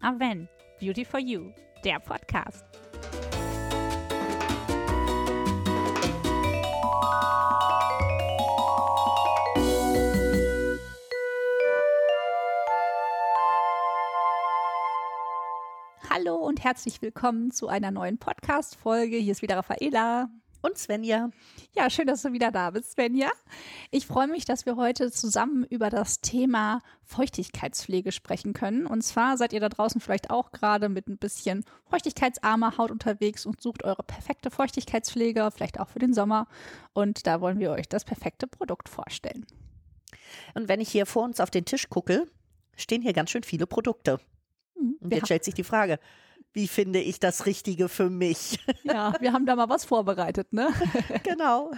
Aven, Beauty for You, der Podcast. Hallo und herzlich willkommen zu einer neuen Podcast-Folge. Hier ist wieder Raffaela. Und Svenja. Ja, schön, dass du wieder da bist, Svenja. Ich freue mich, dass wir heute zusammen über das Thema Feuchtigkeitspflege sprechen können. Und zwar seid ihr da draußen vielleicht auch gerade mit ein bisschen feuchtigkeitsarmer Haut unterwegs und sucht eure perfekte Feuchtigkeitspflege, vielleicht auch für den Sommer. Und da wollen wir euch das perfekte Produkt vorstellen. Und wenn ich hier vor uns auf den Tisch gucke, stehen hier ganz schön viele Produkte. Mhm. Und jetzt stellt sich die Frage, wie finde ich das Richtige für mich? Ja, wir haben da mal was vorbereitet, ne? genau.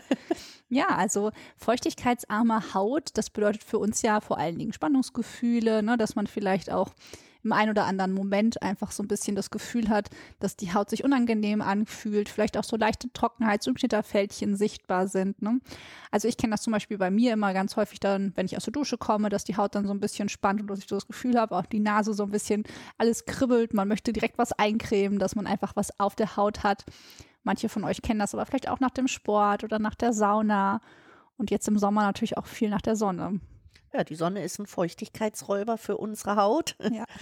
Ja, also feuchtigkeitsarme Haut, das bedeutet für uns ja vor allen Dingen Spannungsgefühle, ne, dass man vielleicht auch im einen oder anderen Moment einfach so ein bisschen das Gefühl hat, dass die Haut sich unangenehm anfühlt, vielleicht auch so leichte Trockenheits- und Knitterfältchen sichtbar sind. Ne? Also ich kenne das zum Beispiel bei mir immer ganz häufig dann, wenn ich aus der Dusche komme, dass die Haut dann so ein bisschen spannt und dass ich so das Gefühl habe, auch die Nase so ein bisschen alles kribbelt, man möchte direkt was eincremen, dass man einfach was auf der Haut hat. Manche von euch kennen das aber vielleicht auch nach dem Sport oder nach der Sauna und jetzt im Sommer natürlich auch viel nach der Sonne. Ja, die Sonne ist ein Feuchtigkeitsräuber für unsere Haut. Ja.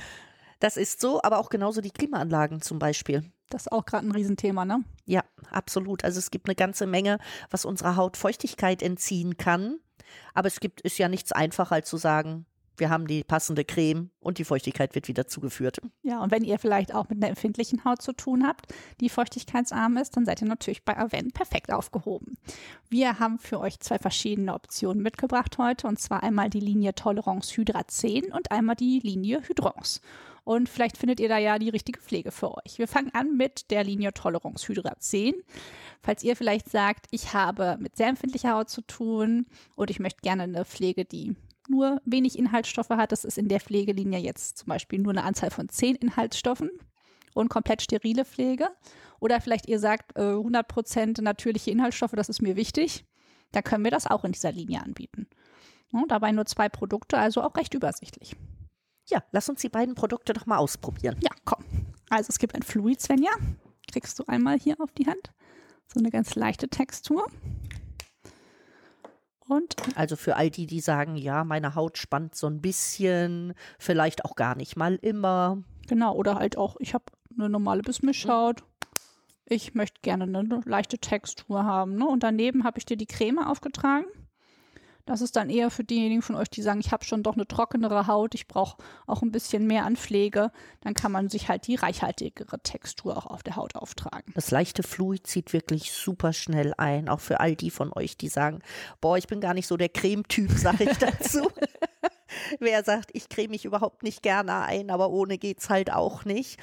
Das ist so, aber auch genauso die Klimaanlagen zum Beispiel. Das ist auch gerade ein Riesenthema, ne? Ja, absolut. Also es gibt eine ganze Menge, was unserer Haut Feuchtigkeit entziehen kann. Aber es gibt, ist ja nichts einfacher als zu sagen, wir haben die passende Creme und die Feuchtigkeit wird wieder zugeführt. Ja, und wenn ihr vielleicht auch mit einer empfindlichen Haut zu tun habt, die feuchtigkeitsarm ist, dann seid ihr natürlich bei Aven perfekt aufgehoben. Wir haben für euch zwei verschiedene Optionen mitgebracht heute, und zwar einmal die Linie Tolerance Hydra 10 und einmal die Linie Hydrance. Und vielleicht findet ihr da ja die richtige Pflege für euch. Wir fangen an mit der Linie Tolerance Hydra 10. Falls ihr vielleicht sagt, ich habe mit sehr empfindlicher Haut zu tun und ich möchte gerne eine Pflege, die nur wenig Inhaltsstoffe hat. Das ist in der Pflegelinie jetzt zum Beispiel nur eine Anzahl von zehn Inhaltsstoffen und komplett sterile Pflege. Oder vielleicht ihr sagt, äh, 100% natürliche Inhaltsstoffe, das ist mir wichtig. Da können wir das auch in dieser Linie anbieten. Ja, dabei nur zwei Produkte, also auch recht übersichtlich. Ja, lass uns die beiden Produkte doch mal ausprobieren. Ja, komm. Also es gibt ein Fluid, Svenja. Kriegst du einmal hier auf die Hand. So eine ganz leichte Textur. Und Also für all die, die sagen, ja, meine Haut spannt so ein bisschen, vielleicht auch gar nicht mal immer. Genau, oder halt auch, ich habe eine normale Bismischhaut. Ich möchte gerne eine leichte Textur haben. Ne? Und daneben habe ich dir die Creme aufgetragen. Das ist dann eher für diejenigen von euch, die sagen, ich habe schon doch eine trockenere Haut, ich brauche auch ein bisschen mehr an Pflege. Dann kann man sich halt die reichhaltigere Textur auch auf der Haut auftragen. Das leichte Fluid zieht wirklich super schnell ein, auch für all die von euch, die sagen, boah, ich bin gar nicht so der Cremetyp, sage ich dazu. Wer sagt, ich creme mich überhaupt nicht gerne ein, aber ohne geht's halt auch nicht.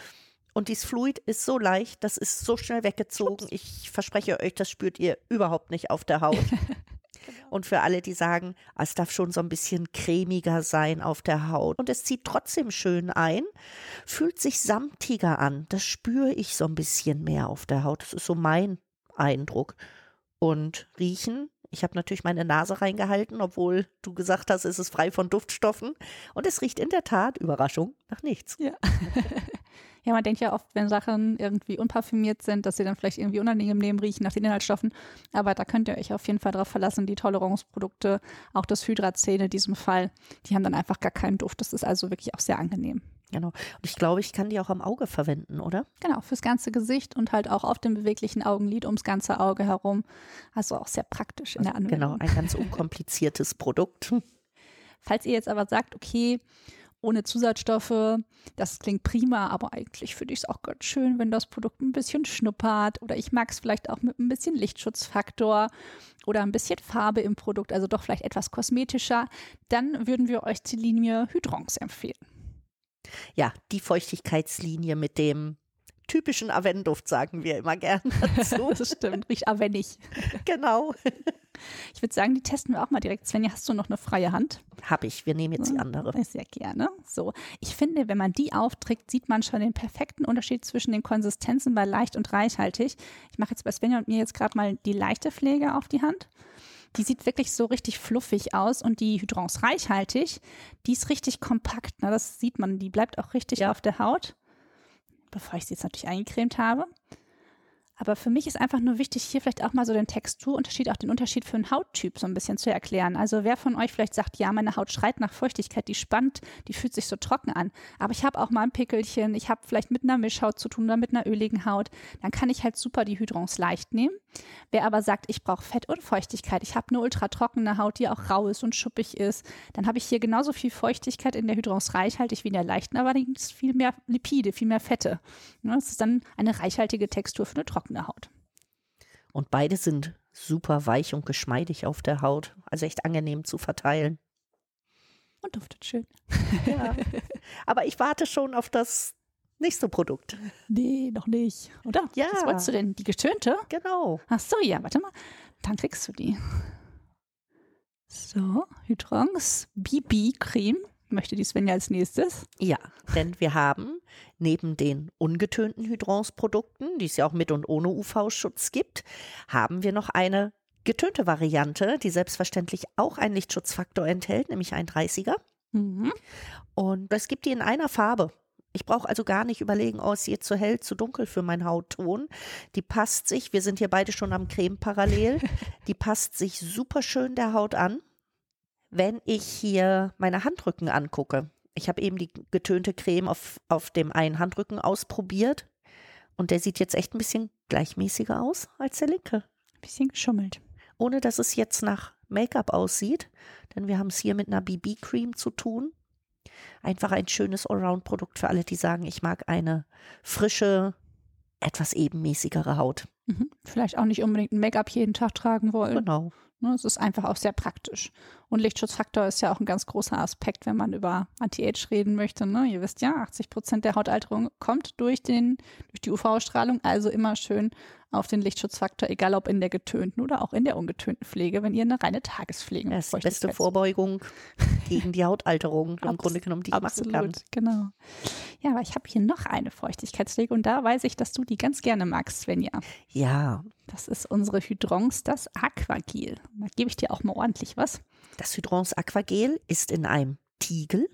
Und dieses Fluid ist so leicht, das ist so schnell weggezogen. Ich verspreche euch, das spürt ihr überhaupt nicht auf der Haut. Und für alle, die sagen, ah, es darf schon so ein bisschen cremiger sein auf der Haut und es zieht trotzdem schön ein, fühlt sich samtiger an. Das spüre ich so ein bisschen mehr auf der Haut. Das ist so mein Eindruck. Und riechen, ich habe natürlich meine Nase reingehalten, obwohl du gesagt hast, es ist frei von Duftstoffen. Und es riecht in der Tat, Überraschung, nach nichts. Ja. ja, man denkt ja oft, wenn Sachen irgendwie unparfümiert sind, dass sie dann vielleicht irgendwie unangenehm riechen nach den Inhaltsstoffen. Aber da könnt ihr euch auf jeden Fall darauf verlassen, die Toleranzprodukte, auch das Hydrazin in diesem Fall, die haben dann einfach gar keinen Duft. Das ist also wirklich auch sehr angenehm. Genau. Und ich glaube, ich kann die auch am Auge verwenden, oder? Genau, fürs ganze Gesicht und halt auch auf dem beweglichen Augenlid ums ganze Auge herum. Also auch sehr praktisch in der Anwendung. Genau, ein ganz unkompliziertes Produkt. Falls ihr jetzt aber sagt, okay, ohne Zusatzstoffe, das klingt prima, aber eigentlich finde ich es auch ganz schön, wenn das Produkt ein bisschen schnuppert oder ich mag es vielleicht auch mit ein bisschen Lichtschutzfaktor oder ein bisschen Farbe im Produkt, also doch vielleicht etwas kosmetischer, dann würden wir euch die Linie Hydrons empfehlen. Ja, die Feuchtigkeitslinie mit dem typischen Avenduft, sagen wir immer gern dazu. Das stimmt, riecht avennig. genau. Ich würde sagen, die testen wir auch mal direkt. Svenja, hast du noch eine freie Hand? Hab ich. Wir nehmen jetzt die andere. Sehr gerne. So, ich finde, wenn man die aufträgt, sieht man schon den perfekten Unterschied zwischen den Konsistenzen bei leicht und reichhaltig. Ich mache jetzt bei Svenja und mir jetzt gerade mal die leichte Pflege auf die Hand. Die sieht wirklich so richtig fluffig aus und die Hydrons reichhaltig, die ist richtig kompakt. Ne? Das sieht man, die bleibt auch richtig ja. auf der Haut, bevor ich sie jetzt natürlich eingecremt habe. Aber für mich ist einfach nur wichtig, hier vielleicht auch mal so den Texturunterschied, auch den Unterschied für einen Hauttyp so ein bisschen zu erklären. Also wer von euch vielleicht sagt, ja, meine Haut schreit nach Feuchtigkeit, die spannt, die fühlt sich so trocken an. Aber ich habe auch mal ein Pickelchen, ich habe vielleicht mit einer Mischhaut zu tun oder mit einer öligen Haut. Dann kann ich halt super die Hydrons leicht nehmen. Wer aber sagt, ich brauche Fett und Feuchtigkeit, ich habe eine ultra trockene Haut, die auch rau ist und schuppig ist, dann habe ich hier genauso viel Feuchtigkeit in der Hydrons reichhaltig wie in der leichten, aber viel mehr Lipide, viel mehr Fette. Das ist dann eine reichhaltige Textur für eine trockene trockene Haut. Und beide sind super weich und geschmeidig auf der Haut. Also echt angenehm zu verteilen. Und duftet schön. Ja. Aber ich warte schon auf das nächste Produkt. Nee, noch nicht. Oder? Ja. Was wolltest du denn? Die getönte? Genau. Ach so, ja, warte mal. Dann kriegst du die. So, Hydrons BB-Creme möchte die Svenja als nächstes? Ja, denn wir haben neben den ungetönten Hydrons-Produkten, die es ja auch mit und ohne UV-Schutz gibt, haben wir noch eine getönte Variante, die selbstverständlich auch einen Lichtschutzfaktor enthält, nämlich ein 30er. Mhm. Und es gibt die in einer Farbe. Ich brauche also gar nicht überlegen, oh, ist jetzt zu hell, zu dunkel für meinen Hautton. Die passt sich, wir sind hier beide schon am Creme parallel, die passt sich super schön der Haut an wenn ich hier meine Handrücken angucke, ich habe eben die getönte Creme auf, auf dem einen Handrücken ausprobiert und der sieht jetzt echt ein bisschen gleichmäßiger aus als der linke. Ein bisschen geschummelt. Ohne dass es jetzt nach Make-up aussieht, denn wir haben es hier mit einer BB-Cream zu tun. Einfach ein schönes Allround-Produkt für alle, die sagen, ich mag eine frische, etwas ebenmäßigere Haut. Mhm. Vielleicht auch nicht unbedingt ein Make-up jeden Tag tragen wollen. Genau. Ne, es ist einfach auch sehr praktisch. Und Lichtschutzfaktor ist ja auch ein ganz großer Aspekt, wenn man über Anti-Age reden möchte. Ne? Ihr wisst ja, 80 Prozent der Hautalterung kommt durch, den, durch die UV-Strahlung. Also immer schön auf den Lichtschutzfaktor, egal ob in der getönten oder auch in der ungetönten Pflege, wenn ihr eine reine Tagespflege Das ist die beste Vorbeugung gegen die Hautalterung im Grunde genommen, die ich absolut, machen kann. Genau. Ja, aber ich habe hier noch eine Feuchtigkeitspflege und da weiß ich, dass du die ganz gerne magst, Svenja. Ja. Das ist unsere Hydrons, das Aquagel. Da gebe ich dir auch mal ordentlich was. Das Hydrons Aquagel ist in einem Tiegel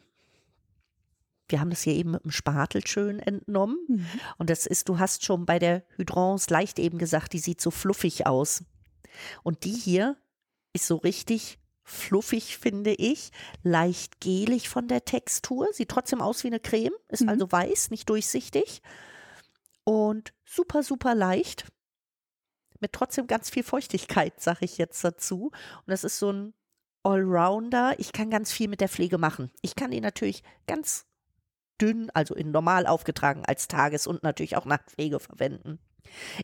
wir haben das hier eben mit dem Spatel schön entnommen. Mhm. Und das ist, du hast schon bei der Hydrance leicht eben gesagt, die sieht so fluffig aus. Und die hier ist so richtig fluffig, finde ich, leicht gelig von der Textur, sieht trotzdem aus wie eine Creme, ist mhm. also weiß, nicht durchsichtig und super, super leicht, mit trotzdem ganz viel Feuchtigkeit, sage ich jetzt dazu. Und das ist so ein Allrounder. Ich kann ganz viel mit der Pflege machen. Ich kann die natürlich ganz dünn, also in normal aufgetragen als Tages- und natürlich auch Nachtpflege verwenden.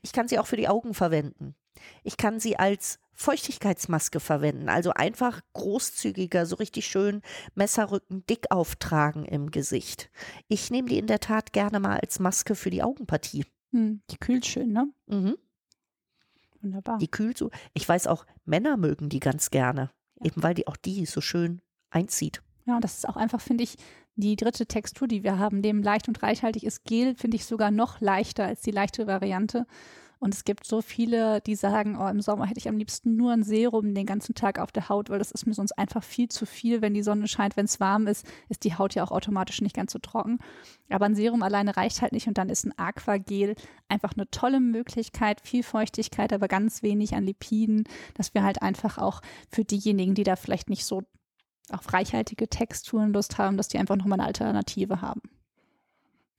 Ich kann sie auch für die Augen verwenden. Ich kann sie als Feuchtigkeitsmaske verwenden, also einfach großzügiger, so richtig schön Messerrücken dick auftragen im Gesicht. Ich nehme die in der Tat gerne mal als Maske für die Augenpartie. Hm, die kühlt schön, ne? Mhm. Wunderbar. Die kühlt so. Ich weiß auch, Männer mögen die ganz gerne, ja. eben weil die auch die so schön einzieht. Ja, das ist auch einfach, finde ich, die dritte Textur, die wir haben, dem leicht und reichhaltig ist Gel, finde ich sogar noch leichter als die leichte Variante. Und es gibt so viele, die sagen, oh, im Sommer hätte ich am liebsten nur ein Serum den ganzen Tag auf der Haut, weil das ist mir sonst einfach viel zu viel, wenn die Sonne scheint. Wenn es warm ist, ist die Haut ja auch automatisch nicht ganz so trocken. Aber ein Serum alleine reicht halt nicht und dann ist ein Aquagel einfach eine tolle Möglichkeit, viel Feuchtigkeit, aber ganz wenig an Lipiden, dass wir halt einfach auch für diejenigen, die da vielleicht nicht so auf reichhaltige Texturen Lust haben, dass die einfach nochmal eine Alternative haben.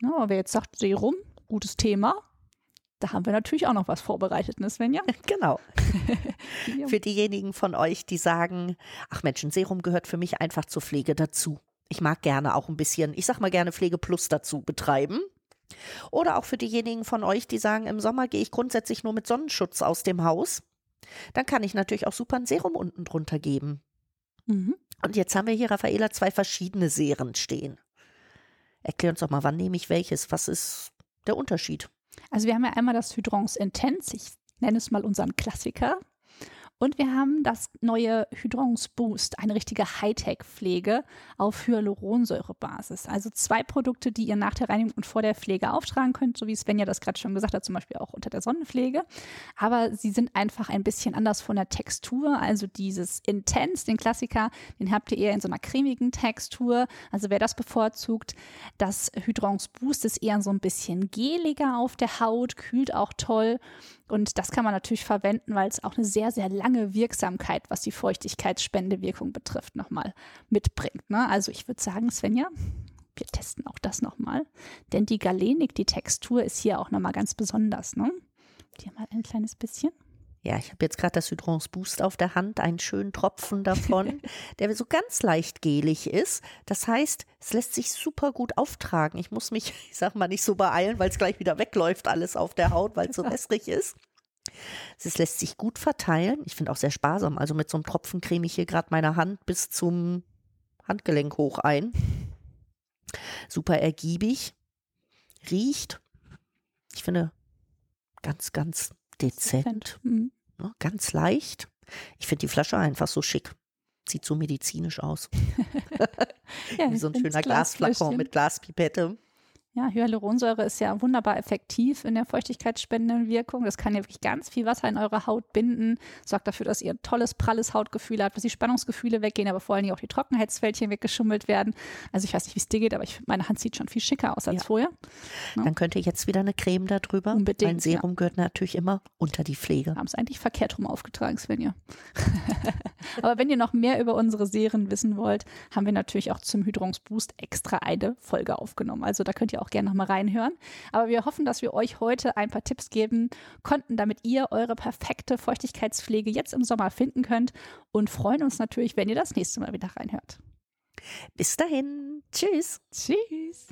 Ja, aber wer jetzt sagt, Serum, gutes Thema, da haben wir natürlich auch noch was vorbereitet, ne Svenja? Genau. für diejenigen von euch, die sagen, ach Mensch, ein Serum gehört für mich einfach zur Pflege dazu. Ich mag gerne auch ein bisschen, ich sag mal gerne Pflege Plus dazu betreiben. Oder auch für diejenigen von euch, die sagen, im Sommer gehe ich grundsätzlich nur mit Sonnenschutz aus dem Haus. Dann kann ich natürlich auch super ein Serum unten drunter geben. Mhm. Und jetzt haben wir hier, Raffaela, zwei verschiedene Serien stehen. Erklär uns doch mal, wann nehme ich welches? Was ist der Unterschied? Also wir haben ja einmal das Hydrons Intense, ich nenne es mal unseren Klassiker. Und wir haben das neue Hydrons Boost, eine richtige Hightech-Pflege auf Hyaluronsäurebasis. Also zwei Produkte, die ihr nach der Reinigung und vor der Pflege auftragen könnt, so wie Svenja das gerade schon gesagt hat, zum Beispiel auch unter der Sonnenpflege. Aber sie sind einfach ein bisschen anders von der Textur. Also dieses Intense, den Klassiker, den habt ihr eher in so einer cremigen Textur. Also wer das bevorzugt, das Hydrons Boost ist eher so ein bisschen geliger auf der Haut, kühlt auch toll. Und das kann man natürlich verwenden, weil es auch eine sehr, sehr lange Wirksamkeit, was die Feuchtigkeitsspendewirkung betrifft, nochmal mitbringt. Ne? Also ich würde sagen, Svenja, wir testen auch das nochmal. Denn die Galenik, die Textur ist hier auch nochmal ganz besonders. Ne? Hier mal ein kleines bisschen. Ja, ich habe jetzt gerade das Hydrons Boost auf der Hand, einen schönen Tropfen davon, der so ganz leicht gelig ist. Das heißt, es lässt sich super gut auftragen. Ich muss mich, ich sag mal, nicht so beeilen, weil es gleich wieder wegläuft, alles auf der Haut, weil es so wässrig ist. Es lässt sich gut verteilen. Ich finde auch sehr sparsam. Also mit so einem Tropfen creme ich hier gerade meine Hand bis zum Handgelenk hoch ein. Super ergiebig. Riecht. Ich finde ganz, ganz dezent. Mhm. Ne, ganz leicht. Ich finde die Flasche einfach so schick. Sieht so medizinisch aus. ja, Wie so ein schöner Glasflakon mit Glaspipette. Ja, Hyaluronsäure ist ja wunderbar effektiv in der feuchtigkeitsspendenden Wirkung. Das kann ja wirklich ganz viel Wasser in eure Haut binden, sorgt dafür, dass ihr ein tolles, pralles Hautgefühl habt, dass die Spannungsgefühle weggehen, aber vor allem auch die Trockenheitsfältchen weggeschummelt werden. Also ich weiß nicht, wie es dir geht, aber ich, meine Hand sieht schon viel schicker aus als ja. vorher. Ja. Dann könnte jetzt wieder eine Creme darüber. Unbedingt. Ein Serum ja. gehört natürlich immer unter die Pflege. Haben es eigentlich verkehrt rum aufgetragen, Svenja. aber wenn ihr noch mehr über unsere Serien wissen wollt, haben wir natürlich auch zum Hydrungsboost extra eine Folge aufgenommen. Also da könnt ihr auch gerne nochmal reinhören. Aber wir hoffen, dass wir euch heute ein paar Tipps geben konnten, damit ihr eure perfekte Feuchtigkeitspflege jetzt im Sommer finden könnt und freuen uns natürlich, wenn ihr das nächste Mal wieder reinhört. Bis dahin. Tschüss. Tschüss.